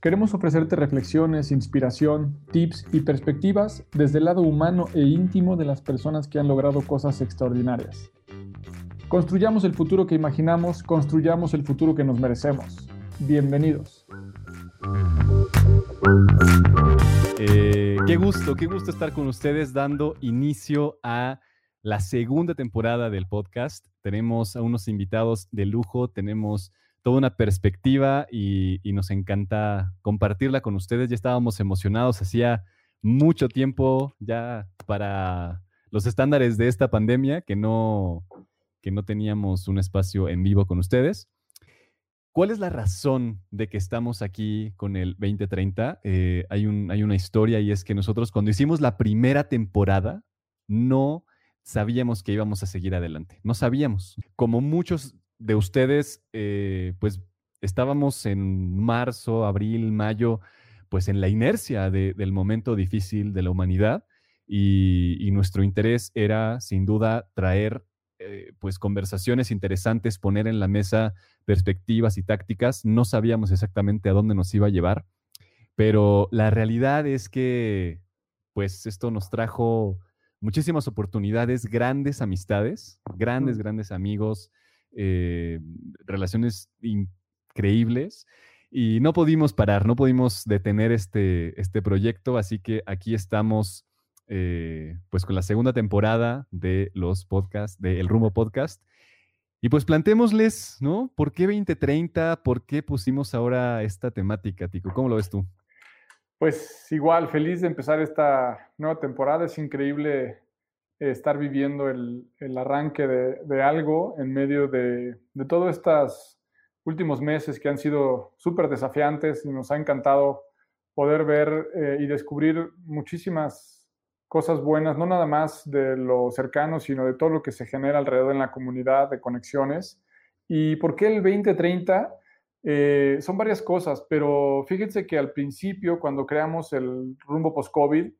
Queremos ofrecerte reflexiones, inspiración, tips y perspectivas desde el lado humano e íntimo de las personas que han logrado cosas extraordinarias. Construyamos el futuro que imaginamos, construyamos el futuro que nos merecemos. Bienvenidos. Eh, qué gusto, qué gusto estar con ustedes dando inicio a la segunda temporada del podcast. Tenemos a unos invitados de lujo, tenemos toda una perspectiva y, nos encanta compartirla con ustedes. Ya estábamos emocionados, hacía mucho tiempo ya para los estándares de esta pandemia que no, que no teníamos un espacio en vivo con ustedes. ¿Cuál es la razón de que estamos aquí con el 2030? Eh, hay, un, hay una historia y es que nosotros cuando hicimos la primera temporada no sabíamos que íbamos a seguir adelante. No sabíamos. Como muchos de ustedes, eh, pues estábamos en marzo, abril, mayo, pues en la inercia del momento difícil de la humanidad y, nuestro interés era sin duda traer eh, pues conversaciones interesantes, poner en la mesa perspectivas y tácticas. No sabíamos exactamente a dónde nos iba a llevar, pero la realidad es que pues esto nos trajo muchísimas oportunidades, grandes amistades, grandes, grandes amigos, eh, relaciones increíbles y no pudimos parar, no pudimos detener este, este proyecto, así que aquí estamos eh, pues con la segunda temporada de los podcasts, de El Rumbo Podcast. Y pues plantémosles, ¿no? ¿Por qué 2030? ¿Por qué pusimos ahora esta temática, Tico? ¿Cómo lo ves tú? Pues igual, feliz de empezar esta nueva temporada. Es increíble estar viviendo el, arranque de, algo en medio de, todos estos últimos meses que han sido súper desafiantes y nos ha encantado poder ver eh, y descubrir muchísimas cosas buenas, no nada más de lo cercano, sino de todo lo que se genera alrededor en la comunidad de conexiones. ¿Y por qué el 2030? Eh, son varias cosas, pero fíjense que al principio, cuando creamos el rumbo post-COVID,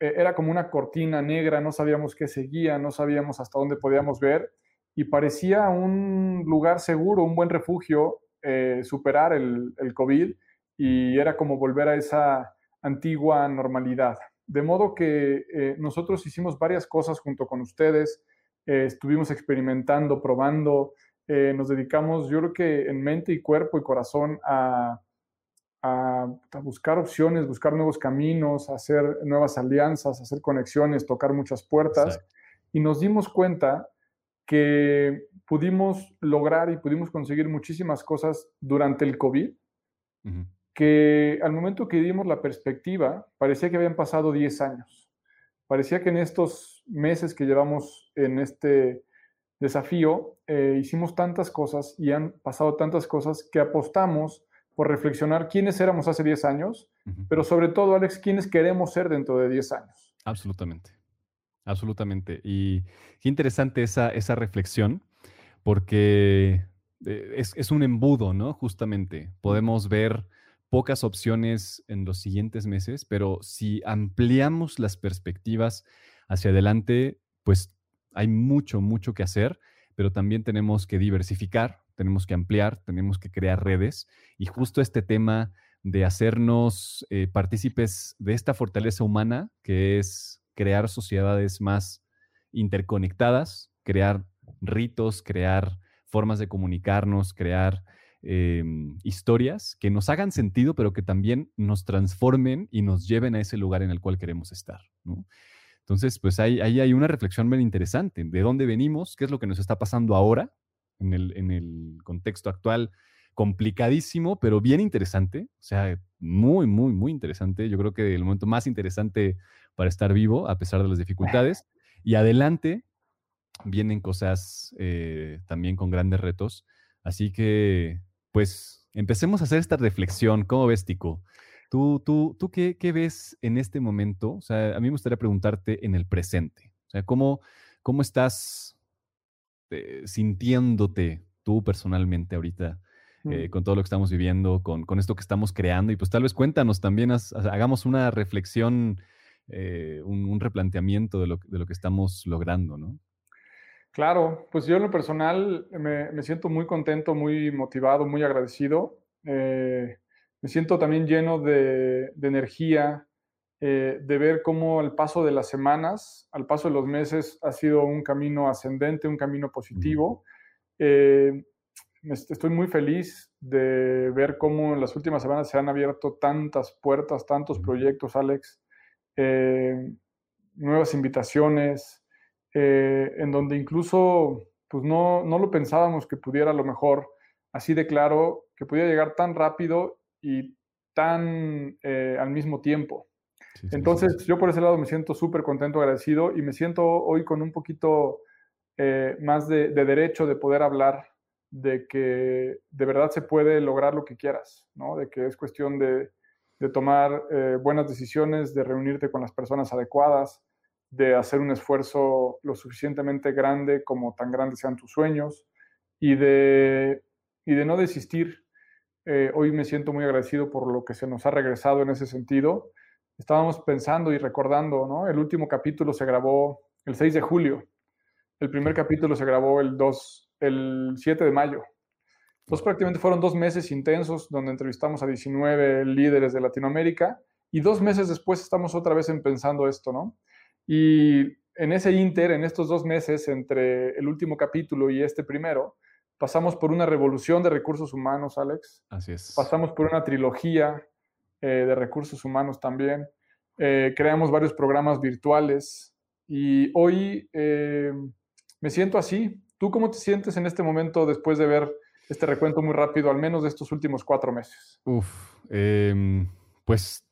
eh, era como una cortina negra, no sabíamos qué seguía, no sabíamos hasta dónde podíamos ver y parecía un lugar seguro, un buen refugio eh, superar el, el, COVID y era como volver a esa antigua normalidad. De modo que eh, nosotros hicimos varias cosas junto con ustedes, estuvimos experimentando, probando, nos dedicamos, yo creo que en mente y cuerpo y corazón a a, buscar opciones, buscar nuevos caminos, hacer nuevas alianzas, hacer conexiones, tocar muchas puertas. Y nos dimos cuenta que pudimos lograr y pudimos conseguir muchísimas cosas durante el COVID, que al momento que dimos la perspectiva, parecía que habían pasado 10 años. Parecía que en estos meses que llevamos en este desafío, eh, hicimos tantas cosas y han pasado tantas cosas que apostamos por reflexionar quiénes éramos hace 10 años, pero sobre todo, Alex, quiénes queremos ser dentro de 10 años. Absolutamente, absolutamente. Y qué interesante esa, esa reflexión, porque eh, es, es un embudo, ¿no? Justamente, podemos ver pocas opciones en los siguientes meses, pero si ampliamos las perspectivas hacia adelante, pues hay mucho, mucho que hacer, pero también tenemos que diversificar, tenemos que ampliar, tenemos que crear redes y justo este tema de hacernos eh, partícipes de esta fortaleza humana que es crear sociedades más interconectadas, crear ritos, crear formas de comunicarnos, crear em, historias que nos hagan sentido, pero que también nos transformen y nos lleven a ese lugar en el cual queremos estar. Entonces, pues ahí, ahí, hay una reflexión bien interesante. ¿De dónde venimos? ¿Qué es lo que nos está pasando ahora en el, en el contexto actual? Complicadísimo, pero bien interesante. O sea, muy, muy, muy interesante. Yo creo que el momento más interesante para estar vivo, a pesar de las dificultades. Y adelante vienen cosas eh, también con grandes retos. Así que, pues, empecemos a hacer esta reflexión. ¿Cómo ves, Tico? ¿Tú, tú, tú qué, ves en este momento? O sea, a mí me gustaría preguntarte en el presente. O sea, ¿cómo, cómo estás eh, sintiéndote tú personalmente ahorita eh, mm. con todo lo que estamos viviendo, con, esto que estamos creando? Y pues tal vez cuéntanos también, hagamos una reflexión, un, replanteamiento de lo, de lo que estamos logrando, ¿no? Claro, pues yo en lo personal me, siento muy contento, muy motivado, muy agradecido. Eh, me siento también lleno de, energía, eh, de ver cómo al paso de las semanas, al paso de los meses, ha sido un camino ascendente, un camino positivo. Eh, estoy muy feliz de ver cómo en las últimas semanas se han abierto tantas puertas, tantos proyectos, Alex, nuevas invitaciones. Eh, en donde incluso pues no, no lo pensábamos que pudiera a lo mejor así de claro, que pudiera llegar tan rápido y tan eh, al mismo tiempo. Entonces yo por ese lado me siento súper contento, agradecido y me siento hoy con un poquito eh, más de, derecho de poder hablar de que de verdad se puede lograr lo que quieras, ¿no? de que es cuestión de, de tomar buenas decisiones, de reunirte con las personas adecuadas, de hacer un esfuerzo lo suficientemente grande como tan grandes sean tus sueños y de, y de no desistir. Eh, hoy me siento muy agradecido por lo que se nos ha regresado en ese sentido. Estábamos pensando y recordando, ¿no? El último capítulo se grabó el 6 de julio. El primer capítulo se grabó el, 2, el 7 de mayo. Entonces prácticamente fueron dos meses intensos donde entrevistamos a 19 líderes de Latinoamérica y dos meses después estamos otra vez en pensando esto, ¿no? Y en ese inter, en estos dos meses, entre el último capítulo y este primero, pasamos por una revolución de recursos humanos, Alex. Así es. Pasamos por una trilogía eh, de recursos humanos también. Eh, creamos varios programas virtuales y hoy eh, me siento así. ¿Tú cómo te sientes en este momento después de ver este recuento muy rápido, al menos de estos últimos cuatro meses? Uf, em, pues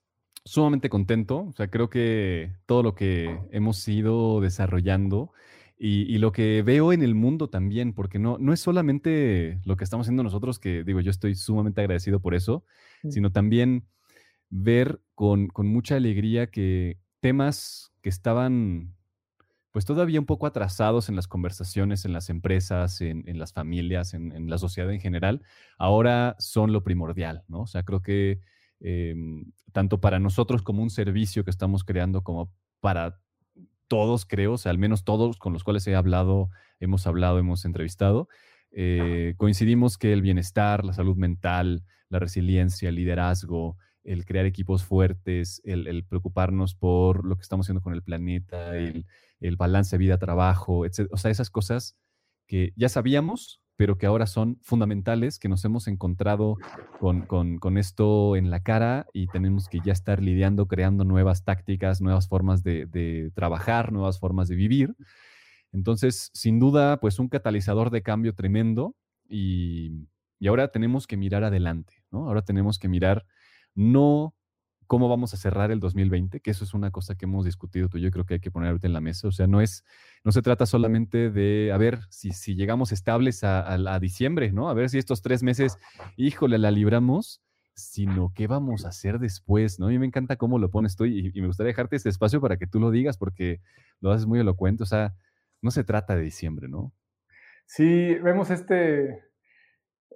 sumamente contento. O sea, creo que todo lo que hemos ido desarrollando y, lo que veo en el mundo también, porque no, no es solamente lo que estamos haciendo nosotros, que digo, yo estoy sumamente agradecido por eso, mm. sino también ver con, mucha alegría que temas que estaban pues todavía un poco atrasados en las conversaciones, en las empresas, en, las familias, en, en, la sociedad en general, ahora son lo primordial, ¿no? O sea, creo que Em, tanto para nosotros como un servicio que estamos creando, como para todos, creo, o sea, al menos todos con los cuales he hablado, hemos hablado, hemos entrevistado, eh, coincidimos que el bienestar, la salud mental, la resiliencia, el liderazgo, el crear equipos fuertes, el, preocuparnos por lo que estamos haciendo con el planeta, el, el balance vida-trabajo, etc. O sea, esas cosas que ya sabíamos, pero que ahora son fundamentales, que nos hemos encontrado con, esto en la cara y tenemos que ya estar lidiando, creando nuevas tácticas, nuevas formas de, trabajar, nuevas formas de vivir. Entonces, sin duda, pues un catalizador de cambio tremendo y, y ahora tenemos que mirar adelante, ¿no? Ahora tenemos que mirar no cómo vamos a cerrar el 2020, que eso es una cosa que hemos discutido tú y yo creo que hay que poner ahorita en la mesa. O sea, no es, no se trata solamente de, a ver, si, si llegamos estables a, diciembre, ¿no? A ver si estos tres meses, híjole, la libramos, sino qué vamos a hacer después, ¿no? A mí me encanta cómo lo pones tú y, y me gustaría dejarte este espacio para que tú lo digas porque lo haces muy elocuente. O sea, no se trata de diciembre, ¿no? Sí, vemos este,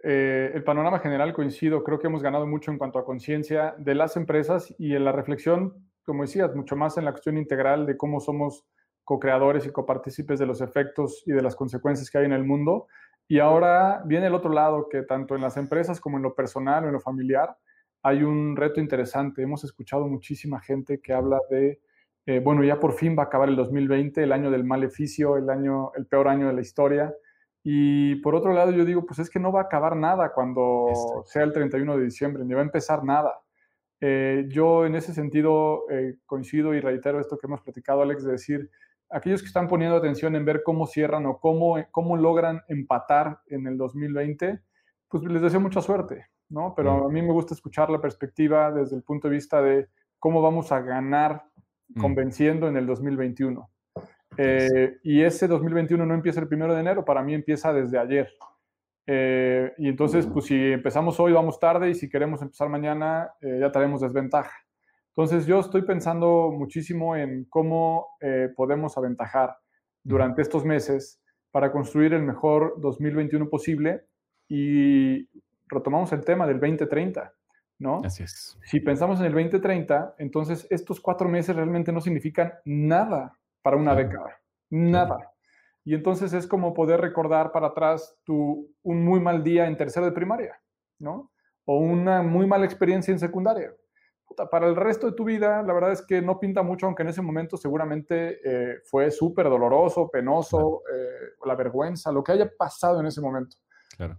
eh, el panorama general coincido, creo que hemos ganado mucho en cuanto a conciencia de las empresas y en la reflexión, como decías, mucho más en la cuestión integral de cómo somos co-creadores y copartícipes de los efectos y de las consecuencias que hay en el mundo. Y ahora viene el otro lado, que tanto en las empresas como en lo personal o en lo familiar hay un reto interesante. Hemos escuchado muchísima gente que habla de, eh, bueno, ya por fin va a acabar el 2020, el año del maleficio, el, año, el peor año de la historia Y por otro lado, yo digo, pues es que no va a acabar nada cuando sea el 31 de diciembre, ni va a empezar nada. Eh, yo en ese sentido eh, coincido y reitero esto que hemos platicado, Alex, de decir, aquellos que están poniendo atención en ver cómo cierran o cómo, cómo logran empatar en el 2020, pues les deseo mucha suerte, ¿no? Pero a mí me gusta escuchar la perspectiva desde el punto de vista de cómo vamos a ganar mm. convenciendo en el 2021. Eh, y ese 2021 no empieza el primero de enero, para mí empieza desde ayer. Eh, y entonces, pues si empezamos hoy, vamos tarde, y si queremos empezar mañana, eh, ya tenemos desventaja. Entonces, yo estoy pensando muchísimo en cómo podemos aventajar durante estos meses para construir el mejor 2021 posible y retomamos el tema del 2030. ¿no? Así es. Si pensamos en el 2030, entonces estos cuatro meses realmente no significan nada para una década. Nada. Y entonces es como poder recordar para atrás tu, un muy mal día en tercero de primaria, ¿no? O una muy mala experiencia en secundaria. para el resto de tu vida, la verdad es que no pinta mucho, aunque en ese momento seguramente eh, fue súper doloroso, penoso, eh, la vergüenza, lo que haya pasado en ese momento.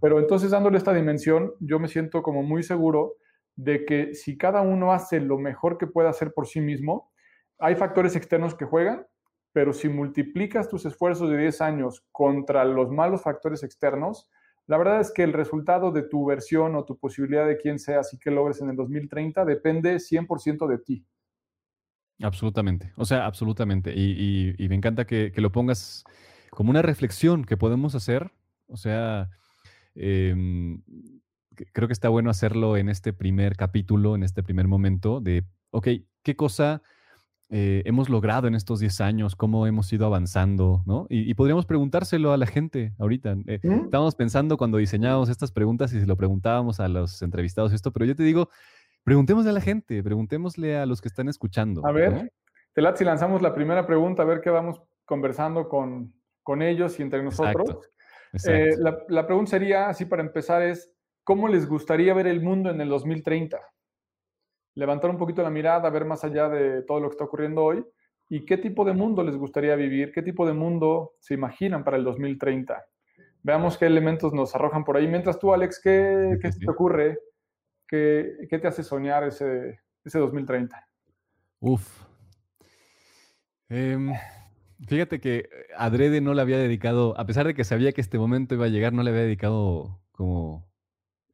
Pero entonces dándole esta dimensión, yo me siento como muy seguro de que si cada uno hace lo mejor que pueda hacer por sí mismo, hay factores externos que juegan, pero si multiplicas tus esfuerzos de 10 años contra los malos factores externos, la verdad es que el resultado de tu versión o tu posibilidad de quién seas y qué logres en el 2030 depende 100% de ti. Absolutamente, o sea, absolutamente. Y, me encanta que, lo pongas como una reflexión que podemos hacer. O sea, em, creo que está bueno hacerlo en este primer capítulo, en este primer momento de, ok, ¿qué cosa eh, hemos logrado en estos 10 años, cómo hemos ido avanzando, ¿no? Y, podríamos preguntárselo a la gente ahorita. Eh, estábamos pensando cuando diseñábamos estas preguntas y se lo preguntábamos a los entrevistados esto, pero yo te digo, preguntémosle a la gente, preguntémosle a los que están escuchando. A ver, ¿no? si lanzamos la primera pregunta, a ver qué vamos conversando con, con ellos y entre nosotros. Eh, la, la pregunta sería, así para empezar, es, ¿cómo les gustaría ver el mundo en el 2030? Levantar un poquito la mirada, ver más allá de todo lo que está ocurriendo hoy y qué tipo de mundo les gustaría vivir, qué tipo de mundo se imaginan para el 2030. Veamos qué elementos nos arrojan por ahí. Mientras tú, Alex, ¿qué, qué te ocurre? ¿Qué, ¿Qué, te hace soñar ese, ese 2030? Uf. Em, fíjate que Adrede no le había dedicado, a pesar de que sabía que este momento iba a llegar, no le había dedicado como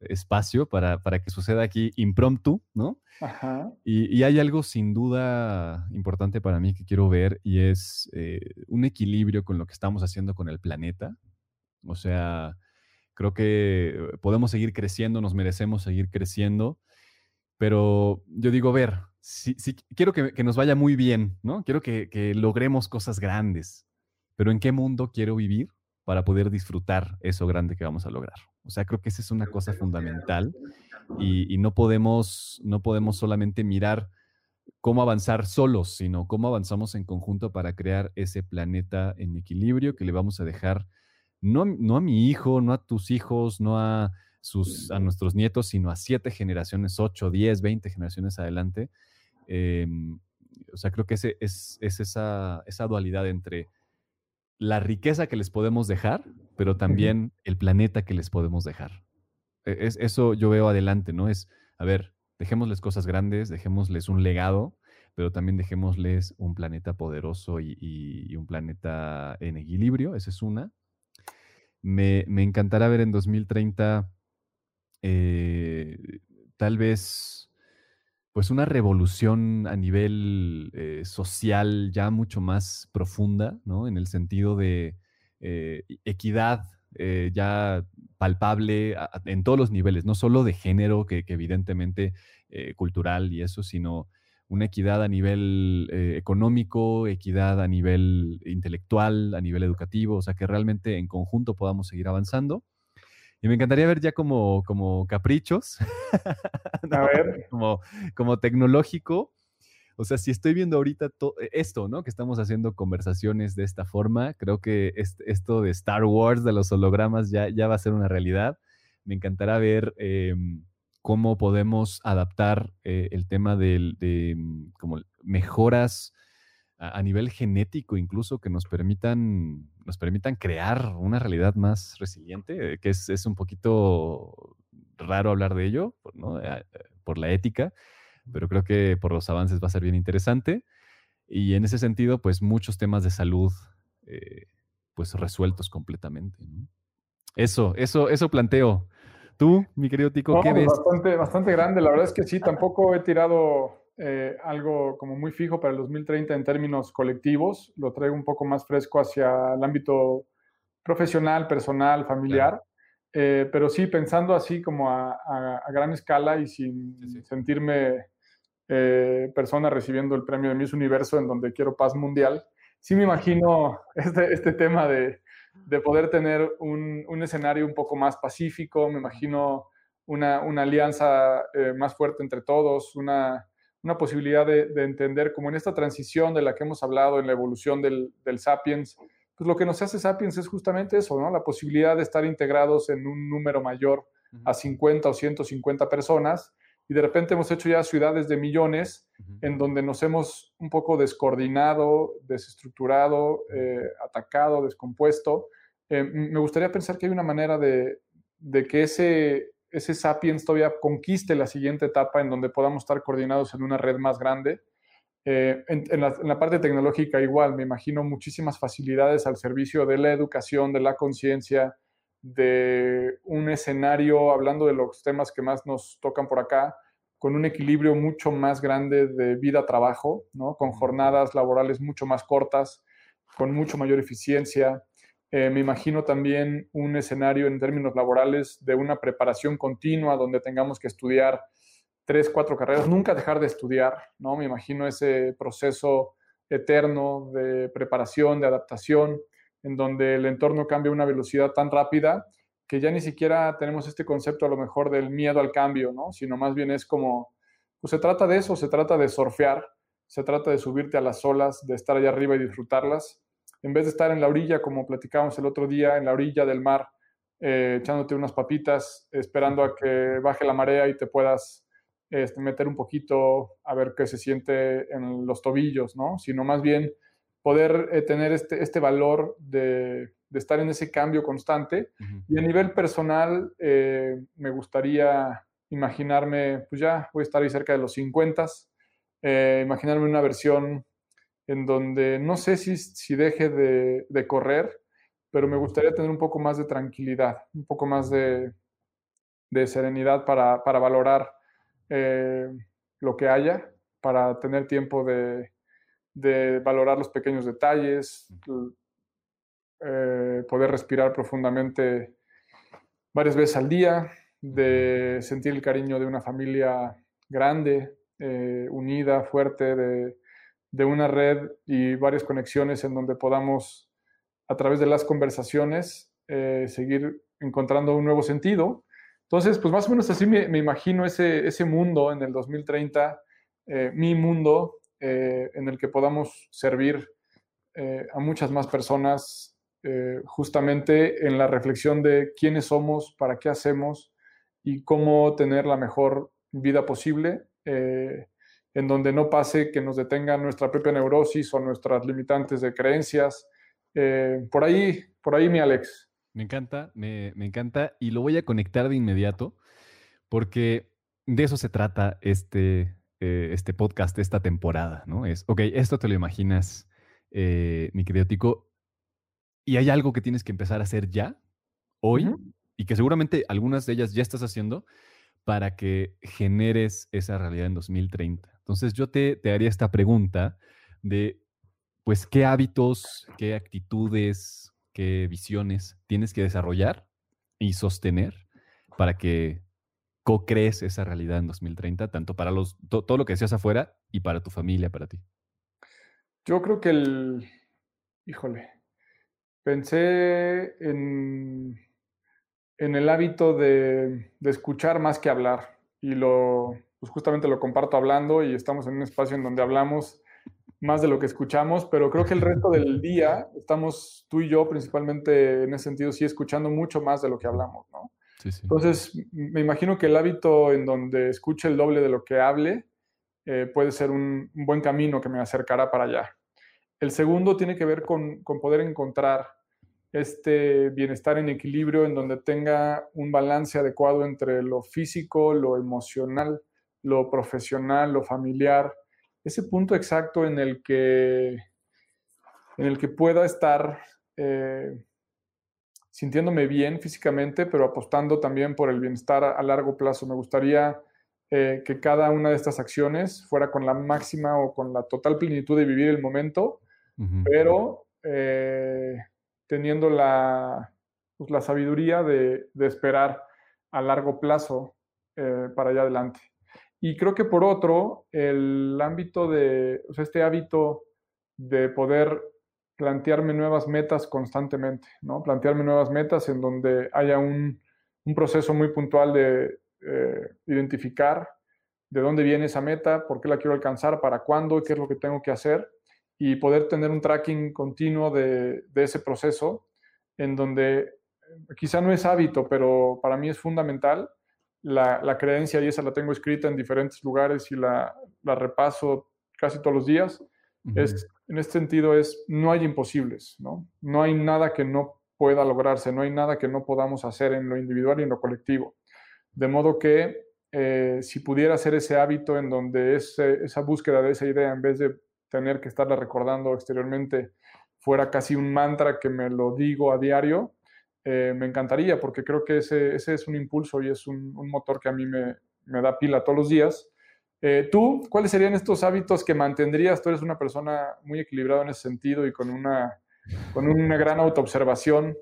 espacio para, para que suceda aquí impromptu, ¿no? Ajá. Y, hay algo sin duda importante para mí que quiero ver y es eh, un equilibrio con lo que estamos haciendo con el planeta. O sea, creo que podemos seguir creciendo, nos merecemos seguir creciendo, pero yo digo, ver, si, quiero que, que, nos vaya muy bien, ¿no? Quiero que, que logremos cosas grandes, pero ¿en qué mundo quiero vivir para poder disfrutar eso grande que vamos a lograr? O sea, creo que esa es una cosa fundamental y, no, podemos, no podemos solamente mirar cómo avanzar solos, sino cómo avanzamos en conjunto para crear ese planeta en equilibrio que le vamos a dejar no, no a mi hijo, no a tus hijos, no a, sus, a nuestros nietos, sino a siete generaciones, ocho, diez, veinte generaciones adelante. Em, o sea, creo que ese, es, es esa, esa dualidad entre la riqueza que les podemos dejar, pero también el planeta que les podemos dejar. E, es, eso yo veo adelante, ¿no? Es, a ver, dejémosles cosas grandes, dejémosles un legado, pero también dejémosles un planeta poderoso y, un planeta en equilibrio, esa es una. Me, encantará ver en 2030 eh, tal vez pues una revolución a nivel eh, social ya mucho más profunda, ¿no? En el sentido de eh, equidad eh, ya palpable en todos los niveles, no solo de género, que, evidentemente cultural y eso, sino una equidad a nivel económico, equidad a nivel intelectual, a nivel educativo, o sea, que realmente en conjunto podamos seguir avanzando. Y me encantaría ver ya como, como caprichos, A ver. como, como tecnológico. O sea, si estoy viendo ahorita e, esto, ¿no? Que estamos haciendo conversaciones de esta forma, creo que esto de Star Wars, de los hologramas, ya, ya va a ser una realidad. Me encantará ver em, cómo podemos adaptar eh, el tema de, de, mm, como mejoras a, nivel genético incluso que nos permitan, nos permitan crear una realidad más resiliente, que es, es un poquito raro hablar de ello ¿no? Eh, por la ética, pero creo que por los avances va a ser bien interesante. Y en ese sentido, pues muchos temas de salud, eh, pues resueltos completamente. Eso, eso, eso planteo. Tú, mi querido Tico, ¿qué ves? Bastante, bastante grande. La verdad es que sí, tampoco he tirado eh, algo como muy fijo para el 2030 en términos colectivos. Lo traigo un poco más fresco hacia el ámbito profesional, personal, familiar. Eh, pero sí, pensando así como a, gran escala y sin sentirme eh, persona recibiendo el premio de Miss Universo en donde quiero paz mundial, sí me imagino este, este tema de, de, poder tener un, un, escenario un poco más pacífico, me imagino una, una alianza eh, más fuerte entre todos, una, una posibilidad de, de, entender como en esta transición de la que hemos hablado en la evolución del, del Sapiens, pues lo que nos hace Sapiens es justamente eso, ¿no? La posibilidad de estar integrados en un número mayor a 50 o 150 personas y de repente hemos hecho ya ciudades de millones en donde nos hemos un poco descoordinado, desestructurado, eh, atacado, descompuesto. Eh, me gustaría pensar que hay una manera de, que ese, ese sapiens todavía conquiste la siguiente etapa en donde podamos estar coordinados en una red más grande. Eh, en, la, en, la, parte tecnológica igual, me imagino muchísimas facilidades al servicio de la educación, de la conciencia, de un escenario, hablando de los temas que más nos tocan por acá, con un equilibrio mucho más grande de vida-trabajo, ¿no? con jornadas laborales mucho más cortas, con mucho mayor eficiencia. Eh, me imagino también un escenario en términos laborales de una preparación continua donde tengamos que estudiar tres, cuatro carreras, nunca dejar de estudiar, ¿no? Me imagino ese proceso eterno de preparación, de adaptación en donde el entorno cambia a una velocidad tan rápida que ya ni siquiera tenemos este concepto a lo mejor del miedo al cambio, ¿no? Sino más bien es como, pues se trata de eso, se trata de surfear, se trata de subirte a las olas, de estar allá arriba y disfrutarlas, en vez de estar en la orilla, como platicábamos el otro día, en la orilla del mar, eh, echándote unas papitas, esperando a que baje la marea y te puedas este, meter un poquito a ver qué se siente en los tobillos, ¿no? Sino más bien poder eh, tener este, este valor de, de, estar en ese cambio constante. Y a nivel personal, eh, me gustaría imaginarme, pues ya voy a estar ahí cerca de los 50, eh, imaginarme una versión en donde no sé si, si deje de, de, correr, pero me gustaría tener un poco más de tranquilidad, un poco más de, de serenidad para, para valorar lo que haya, para tener tiempo de, de valorar los pequeños detalles, eh, poder respirar profundamente varias veces al día, de sentir el cariño de una familia grande, eh, unida, fuerte, de, una red y varias conexiones en donde podamos, a través de las conversaciones, eh, seguir encontrando un nuevo sentido. Entonces, pues más o menos así me, imagino ese, ese, mundo en el 2030, mi mundo, eh, en el que podamos servir eh, a muchas más personas eh, justamente en la reflexión de quiénes somos, para qué hacemos y cómo tener la mejor vida posible, en donde no pase que nos detenga nuestra propia neurosis o nuestras limitantes de creencias. por ahí, por ahí, mi Alex. Me encanta, me, me encanta y lo voy a conectar de inmediato porque de eso se trata este, eh, este podcast, esta temporada, ¿no? Es, ok, esto te lo imaginas, eh, mi querido Tico, y hay algo que tienes que empezar a hacer ya, hoy, y que seguramente algunas de ellas ya estás haciendo para que generes esa realidad en 2030. Entonces yo te, te haría esta pregunta de, pues, ¿qué hábitos, qué actitudes, qué visiones tienes que desarrollar y sostener para que co-crees esa realidad en 2030, tanto para los, todo lo que decías afuera y para tu familia, para ti? Yo creo que el, híjole, pensé en, en el hábito de, de, escuchar más que hablar y lo, pues justamente lo comparto hablando y estamos en un espacio en donde hablamos más de lo que escuchamos, pero creo que el resto del día estamos tú y yo principalmente en ese sentido sí escuchando mucho más de lo que hablamos, ¿no? Entonces, me imagino que el hábito en donde escuche el doble de lo que hable eh, puede ser un, buen camino que me acercará para allá. El segundo tiene que ver con, con poder encontrar este bienestar en equilibrio en donde tenga un balance adecuado entre lo físico, lo emocional, lo profesional, lo familiar, ese punto exacto en el que, en el que pueda estar eh, sintiéndome bien físicamente, pero apostando también por el bienestar a, largo plazo. Me gustaría eh, que cada una de estas acciones fuera con la máxima o con la total plenitud de vivir el momento, pero eh, teniendo la, pues, la sabiduría de, de, esperar a largo plazo para allá adelante. Y creo que por otro, el ámbito de, o sea, este hábito de poder plantearme nuevas metas constantemente, ¿no? Plantearme nuevas metas en donde haya un, un proceso muy puntual de eh, identificar de dónde viene esa meta, por qué la quiero alcanzar, para cuándo, qué es lo que tengo que hacer y poder tener un tracking continuo de, de ese proceso en donde quizá no es hábito, pero para mí es fundamental la, creencia y esa la tengo escrita en diferentes lugares y la, repaso casi todos los días. es, en este sentido es, no hay imposibles, ¿no? No hay nada que no pueda lograrse, no hay nada que no podamos hacer en lo individual y en lo colectivo. De modo que eh, si pudiera ser ese hábito en donde esa búsqueda de esa idea, en vez de tener que estarla recordando exteriormente, fuera casi un mantra que me lo digo a diario, eh, me encantaría porque creo que ese, ese, es un impulso y es un, motor que a mí me, me, da pila todos los días. Eh, ¿Tú cuáles serían estos hábitos que mantendrías? Tú eres una persona muy equilibrada en ese sentido y con una, con una gran autoobservación.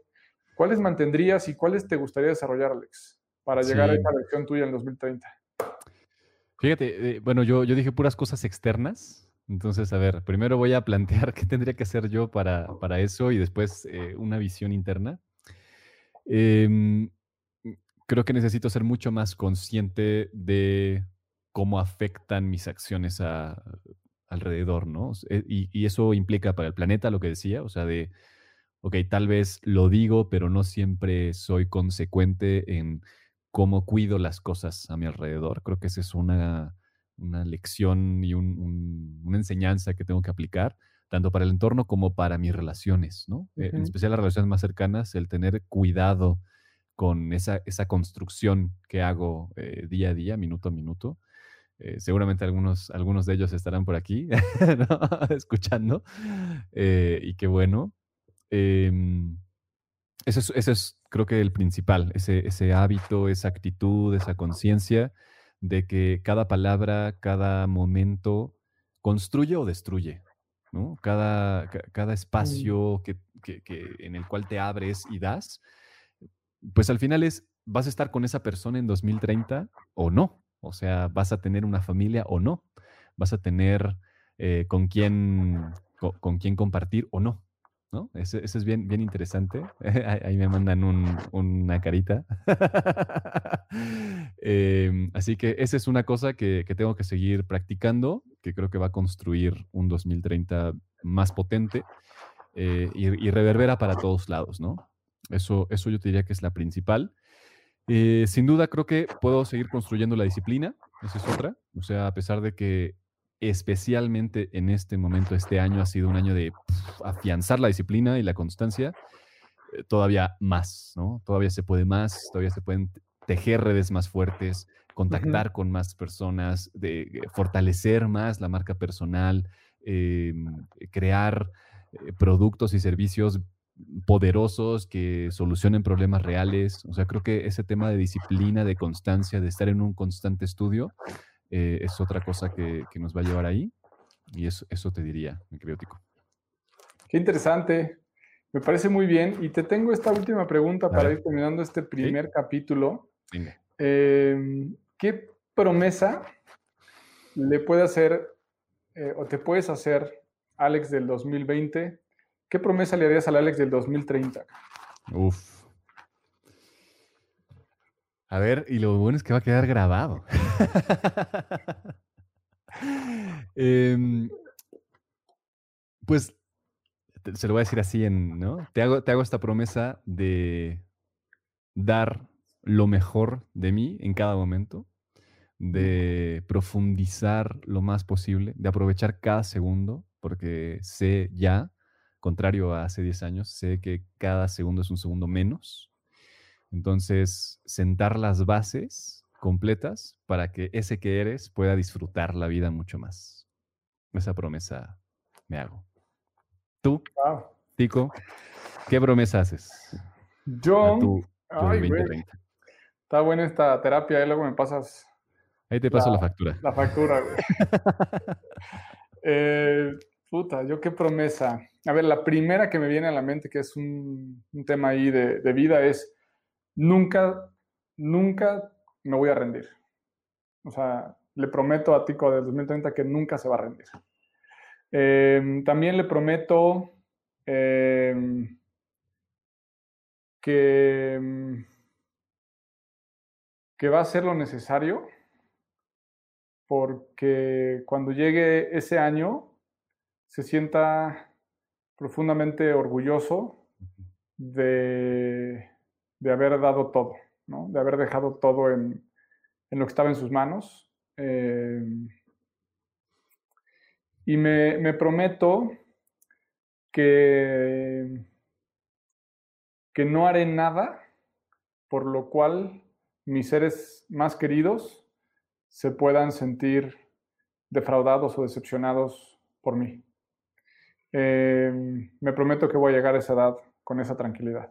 ¿Cuáles mantendrías y cuáles te gustaría desarrollar, Alex, para llegar a esa versión tuya en 2030? Fíjate, eh, bueno, yo, yo dije puras cosas externas. Entonces, a ver, primero voy a plantear qué tendría que hacer yo para, para eso y después una visión interna. Em, creo que necesito ser mucho más consciente de cómo afectan mis acciones alrededor, ¿no? Eh, y, eso implica para el planeta lo que decía, o sea, de, ok, tal vez lo digo, pero no siempre soy consecuente en cómo cuido las cosas a mi alrededor. Creo que esa es una, lección y una enseñanza que tengo que aplicar tanto para el entorno como para mis relaciones, ¿no? Eh, en especial las relaciones más cercanas, el tener cuidado con esa, esa construcción que hago eh, día a día, minuto a minuto. Eh, seguramente algunos, algunos de ellos estarán por aquí escuchando y qué bueno. Em, ese es, ese es, creo que el principal, ese, ese hábito, esa actitud, esa conciencia de que cada palabra, cada momento construye o destruye, cada, cada mm. espacio que, en el cual te abres y das, pues al final es, vas a estar con esa persona en 2030 o no. O sea, vas a tener una familia o no. Vas a tener eh, con, quién, con, quién compartir o no. ¿No? Eso, es bien, bien interesante. Ahí me mandan una carita. Em, así que esa es una cosa que, que, tengo que seguir practicando, que creo que va a construir un 2030 más potente eh, y, reverbera para todos lados, ¿no? Eso, eso yo te diría que es la principal. Eh, sin duda creo que puedo seguir construyendo la disciplina, esa es otra. O sea, a pesar de que especialmente en este momento, este año ha sido un año de afianzar la disciplina y la constancia, eh, todavía más, ¿no? Todavía se puede más, todavía se pueden tejer redes más fuertes, contactar con más personas, de, eh, fortalecer más la marca personal, em, crear eh, productos y servicios poderosos que solucionen problemas reales. O sea, creo que ese tema de disciplina, de constancia, de estar en un constante estudio, eh, es otra cosa que, nos va a llevar ahí. Y eso, eso te diría, mi criótico. Qué interesante. Me parece muy bien. Y te tengo esta última pregunta para ir terminando este primer capítulo. Em, ¿Qué promesa le puede hacer eh, o te puedes hacer Alex del 2020? ¿Qué promesa le harías al Alex del 2030? Uf. A ver, y lo bueno es que va a quedar grabado. Em, pues se lo voy a decir así en, ¿no? Te hago, te hago esta promesa de dar lo mejor de mí en cada momento, de profundizar lo más posible, de aprovechar cada segundo, porque sé ya, contrario a hace 10 años, sé que cada segundo es un segundo menos. Entonces, sentar las bases completas para que ese que eres pueda disfrutar la vida mucho más. Esa promesa me hago. ¿Tú, Tico, qué promesa haces? Yo, Está buena esta terapia, y luego me pasas. Ahí te paso la, factura. La factura, güey. Eh, puta, yo qué promesa. A ver, la primera que me viene a la mente, que es un, tema ahí de, vida, es nunca, nunca me voy a rendir. O sea, le prometo a Tico del 2030 que nunca se va a rendir. Em, también le prometo em, que, em, que va a ser lo necesario porque cuando llegue ese año se sienta profundamente orgulloso de, haber dado todo, de haber dejado todo en, lo que estaba en sus manos. Em, y me, prometo que, que no haré nada por lo cual mis seres más queridos se puedan sentir defraudados o decepcionados por mí. Em, me prometo que voy a llegar a esa edad con esa tranquilidad.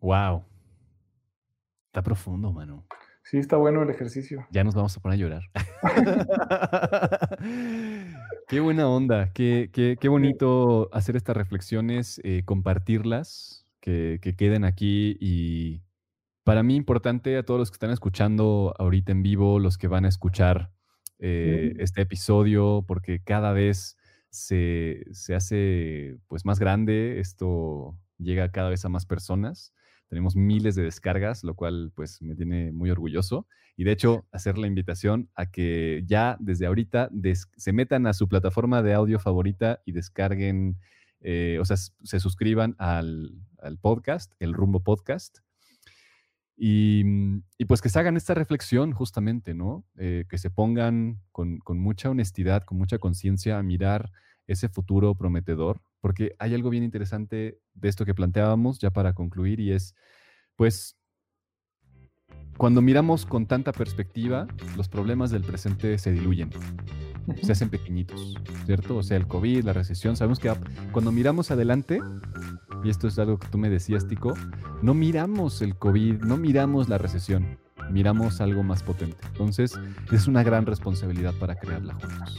Wow. Está profundo, mano. Sí, está bueno el ejercicio. Ya nos vamos a poner a llorar. qué buena onda, qué, qué, bonito hacer estas reflexiones, eh, compartirlas, que, que, queden aquí y para mí importante a todos los que están escuchando ahorita en vivo, los que van a escuchar eh, este episodio, porque cada vez se, hace pues más grande, esto llega cada vez a más personas. Tenemos miles de descargas, lo cual pues me tiene muy orgulloso. Y de hecho, hacer la invitación a que ya desde ahorita se metan a su plataforma de audio favorita y descarguen, eh, o sea, se suscriban al, podcast, el Rumbo Podcast. Mm, y, pues que se hagan esta reflexión justamente, ¿no? Eh, que se pongan con, mucha honestidad, con mucha conciencia a mirar ese futuro prometedor, porque hay algo bien interesante de esto que planteábamos ya para concluir y es, pues, cuando miramos con tanta perspectiva, los problemas del presente se diluyen, se hacen pequeñitos, ¿cierto? O sea, el COVID, la recesión, sabemos que cuando miramos adelante, y esto es algo que tú me decías, Tico, no miramos el COVID, no miramos la recesión, miramos algo más potente. Entonces, es una gran responsabilidad para crearla juntos.